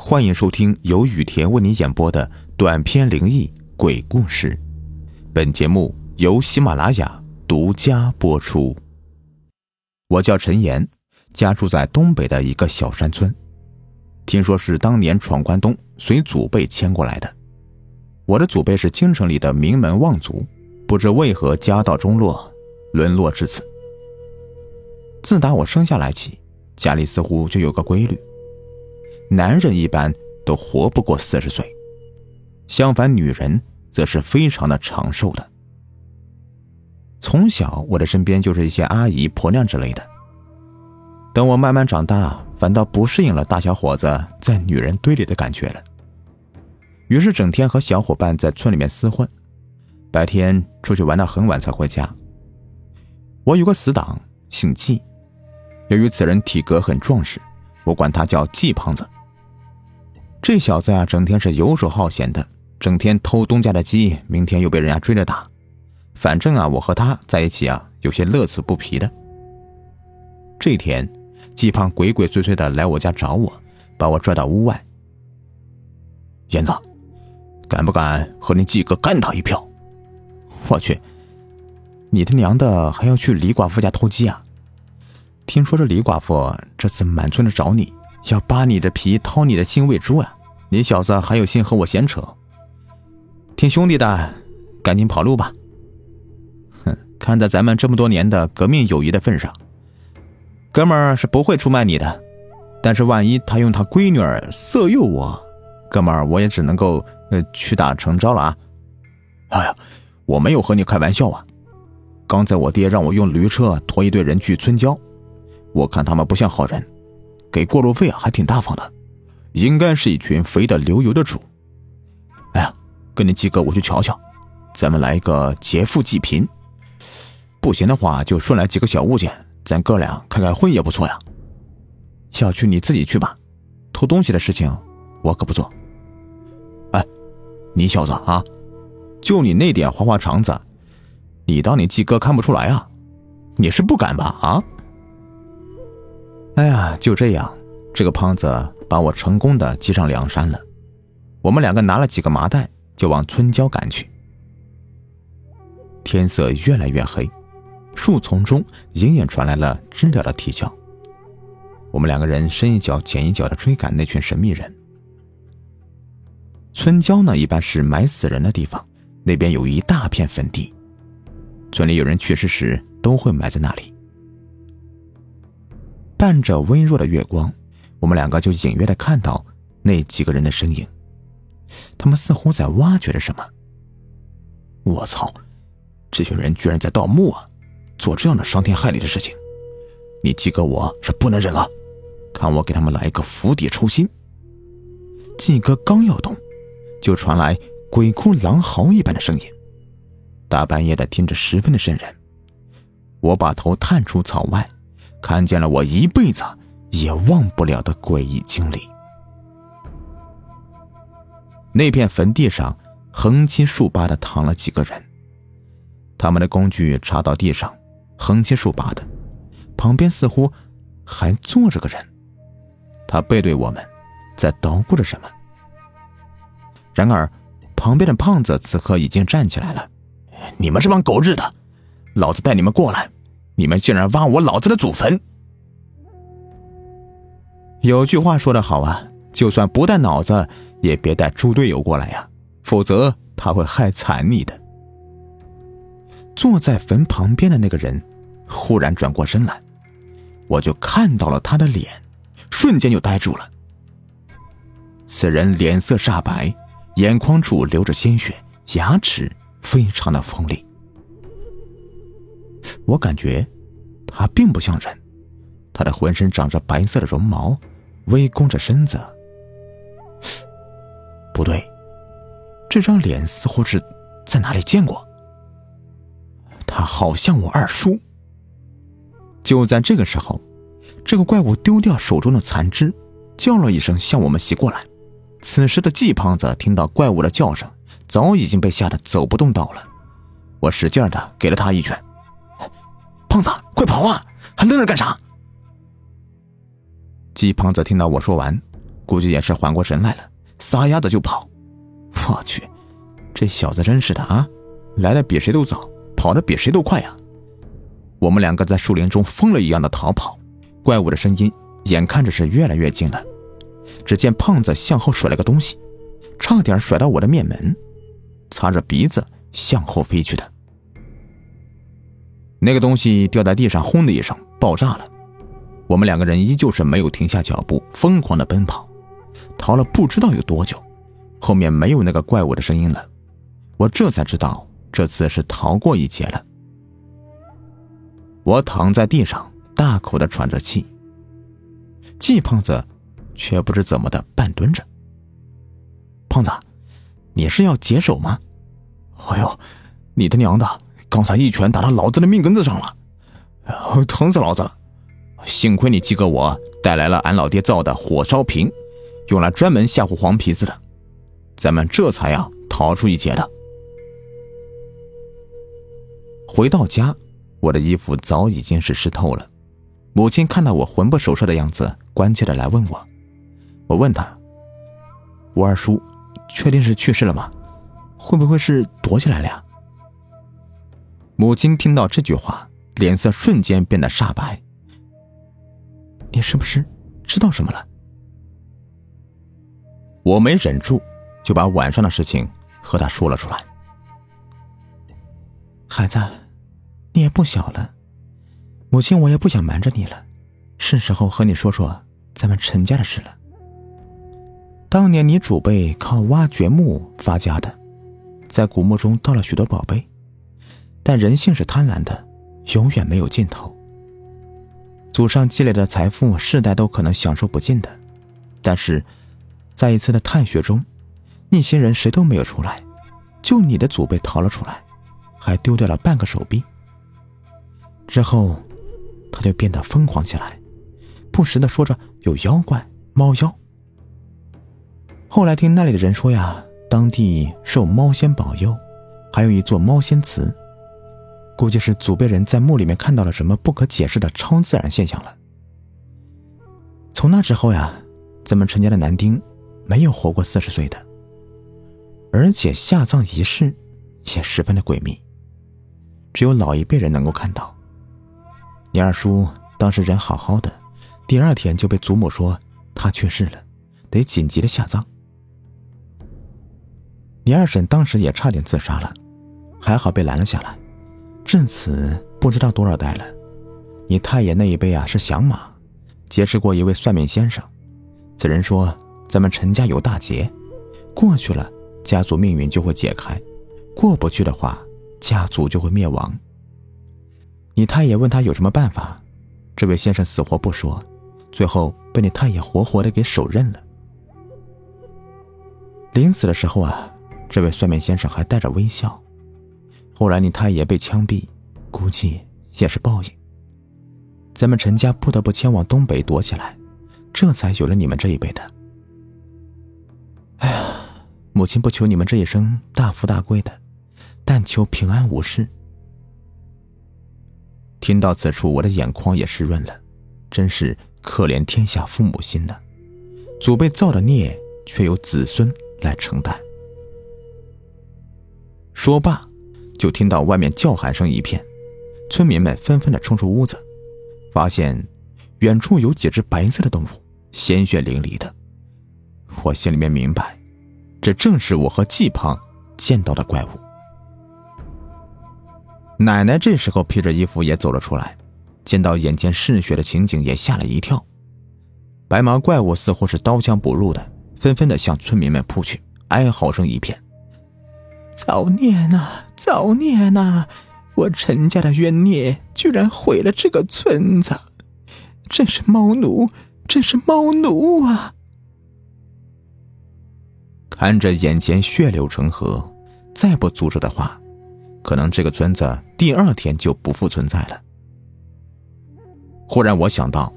欢迎收听由雨田为你演播的短篇灵异鬼故事。本节目由喜马拉雅独家播出。我叫陈岩，家住在东北的一个小山村。听说是当年闯关东随祖辈迁过来的。我的祖辈是京城里的名门望族，不知为何家道中落，沦落至此。自打我生下来起，家里似乎就有个规律。男人一般都活不过四十岁，相反，女人则是非常的长寿的。从小，我的身边就是一些阿姨、婆娘之类的。等我慢慢长大，反倒不适应了大小伙子在女人堆里的感觉了。于是，整天和小伙伴在村里面厮混，白天出去玩到很晚才回家。我有个死党，姓季，由于此人体格很壮实，我管他叫季胖子。这小子啊，整天是游手好闲的，整天偷东家的鸡，明天又被人家追着打。反正啊，我和他在一起啊，有些乐此不疲的。这天，季胖鬼鬼祟祟的来我家找我，把我拽到屋外。燕子，敢不敢和你季哥干他一票？我去，你他娘的还要去李寡妇家偷鸡啊？听说这李寡妇这次满村的找你。要扒你的皮，掏你的心喂猪啊！你小子还有心和我闲扯？听兄弟的，赶紧跑路吧！哼，看在咱们这么多年的革命友谊的份上，哥们是不会出卖你的。但是万一他用他闺女儿色诱我，哥们我也只能够呃屈打成招了啊！哎呀，我没有和你开玩笑啊！刚才我爹让我用驴车驮一队人去村郊，我看他们不像好人。给过路费啊，还挺大方的，应该是一群肥的流油的主。哎呀，跟你几个我去瞧瞧，咱们来一个劫富济贫。不行的话，就顺来几个小物件，咱哥俩开开荤也不错呀。小区你自己去吧，偷东西的事情我可不做。哎，你小子啊，就你那点花花肠子，你当你季哥看不出来啊？你是不敢吧？啊？哎呀，就这样，这个胖子把我成功的挤上梁山了。我们两个拿了几个麻袋，就往村郊赶去。天色越来越黑，树丛中隐隐传来了知了的啼叫。我们两个人深一脚浅一脚的追赶那群神秘人。村郊呢，一般是埋死人的地方，那边有一大片坟地，村里有人去世时都会埋在那里。伴着微弱的月光，我们两个就隐约的看到那几个人的身影，他们似乎在挖掘着什么。我操，这群人居然在盗墓啊！做这样的伤天害理的事情，你季哥我是不能忍了，看我给他们来一个釜底抽薪。季哥刚要动，就传来鬼哭狼嚎一般的声音，大半夜的听着十分的瘆人。我把头探出草外。看见了我一辈子也忘不了的诡异经历。那片坟地上横七竖八的躺了几个人，他们的工具插到地上，横七竖八的，旁边似乎还坐着个人，他背对我们，在捣鼓着什么。然而，旁边的胖子此刻已经站起来了：“你们这帮狗日的，老子带你们过来！”你们竟然挖我老子的祖坟！有句话说得好啊，就算不带脑子，也别带猪队友过来呀，否则他会害惨你的。坐在坟旁边的那个人忽然转过身来，我就看到了他的脸，瞬间就呆住了。此人脸色煞白，眼眶处流着鲜血，牙齿非常的锋利。我感觉他并不像人，他的浑身长着白色的绒毛，微弓着身子。不对，这张脸似乎是在哪里见过。他好像我二叔。就在这个时候，这个怪物丢掉手中的残肢，叫了一声向我们袭过来。此时的季胖子听到怪物的叫声，早已经被吓得走不动道了。我使劲的给了他一拳。胖子，快跑啊！还愣着干啥？鸡胖子听到我说完，估计也是缓过神来了，撒丫子就跑。我去，这小子真是的啊，来的比谁都早，跑的比谁都快呀！我们两个在树林中疯了一样的逃跑，怪物的声音眼看着是越来越近了。只见胖子向后甩了个东西，差点甩到我的面门，擦着鼻子向后飞去的。那个东西掉在地上，轰的一声爆炸了。我们两个人依旧是没有停下脚步，疯狂的奔跑，逃了不知道有多久，后面没有那个怪物的声音了。我这才知道这次是逃过一劫了。我躺在地上，大口的喘着气。季胖子却不知怎么的半蹲着。胖子，你是要解手吗？哎呦，你的娘的！刚才一拳打到老子的命根子上了，疼死老子了！幸亏你鸡哥我带来了俺老爹造的火烧瓶，用来专门吓唬黄皮子的，咱们这才呀逃出一劫的。回到家，我的衣服早已经是湿透了。母亲看到我魂不守舍的样子，关切的来问我。我问他：“我二叔确定是去世了吗？会不会是躲起来了呀？”母亲听到这句话，脸色瞬间变得煞白。你是不是知道什么了？我没忍住，就把晚上的事情和他说了出来。孩子，你也不小了，母亲我也不想瞒着你了，是时候和你说说咱们陈家的事了。当年你祖辈靠挖掘墓发家的，在古墓中盗了许多宝贝。但人性是贪婪的，永远没有尽头。祖上积累的财富，世代都可能享受不尽的。但是，在一次的探穴中，一行人谁都没有出来，就你的祖辈逃了出来，还丢掉了半个手臂。之后，他就变得疯狂起来，不时的说着有妖怪、猫妖。后来听那里的人说呀，当地受猫仙保佑，还有一座猫仙祠。估计是祖辈人在墓里面看到了什么不可解释的超自然现象了。从那之后呀，咱们陈家的男丁没有活过四十岁的，而且下葬仪式也十分的诡秘，只有老一辈人能够看到。你二叔当时人好好的，第二天就被祖母说他去世了，得紧急的下葬。你二婶当时也差点自杀了，还好被拦了下来。至此不知道多少代了，你太爷那一辈啊是响马，结识过一位算命先生，此人说咱们陈家有大劫，过去了家族命运就会解开，过不去的话家族就会灭亡。你太爷问他有什么办法，这位先生死活不说，最后被你太爷活活的给手刃了。临死的时候啊，这位算命先生还带着微笑。后来你太爷被枪毙，估计也是报应。咱们陈家不得不迁往东北躲起来，这才有了你们这一辈的。哎呀，母亲不求你们这一生大富大贵的，但求平安无事。听到此处，我的眼眶也湿润了，真是可怜天下父母心呐！祖辈造的孽，却由子孙来承担。说罢。就听到外面叫喊声一片，村民们纷纷的冲出屋子，发现远处有几只白色的动物，鲜血淋漓的。我心里面明白，这正是我和季胖见到的怪物。奶奶这时候披着衣服也走了出来，见到眼前嗜血的情景，也吓了一跳。白毛怪物似乎是刀枪不入的，纷纷的向村民们扑去，哀嚎声一片。造孽呐！造孽呐！我陈家的冤孽居然毁了这个村子，真是猫奴，真是猫奴啊！看着眼前血流成河，再不阻止的话，可能这个村子第二天就不复存在了。忽然我想到，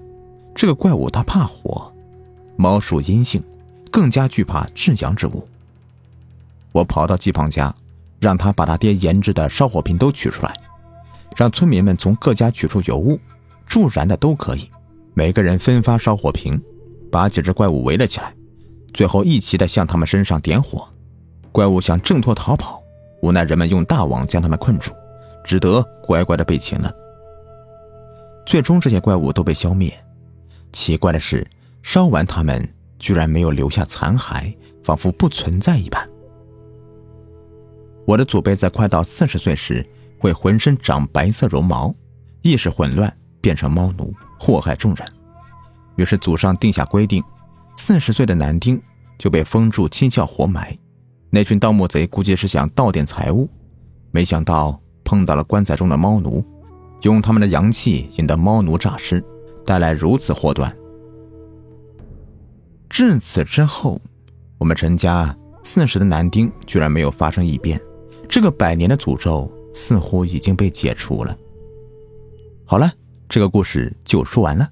这个怪物它怕火，猫属阴性，更加惧怕至阳之物。我跑到季胖家，让他把他爹研制的烧火瓶都取出来，让村民们从各家取出油物，助燃的都可以，每个人分发烧火瓶，把几只怪物围了起来，最后一齐的向他们身上点火。怪物想挣脱逃跑，无奈人们用大网将他们困住，只得乖乖的被擒了。最终，这些怪物都被消灭。奇怪的是，烧完他们居然没有留下残骸，仿佛不存在一般。我的祖辈在快到四十岁时，会浑身长白色绒毛，意识混乱，变成猫奴，祸害众人。于是祖上定下规定，四十岁的男丁就被封住七窍活埋。那群盗墓贼估计是想盗点财物，没想到碰到了棺材中的猫奴，用他们的阳气引得猫奴诈尸，带来如此祸端。至此之后，我们陈家四十的男丁居然没有发生异变，这个百年的诅咒似乎已经被解除了。好了，这个故事就说完了。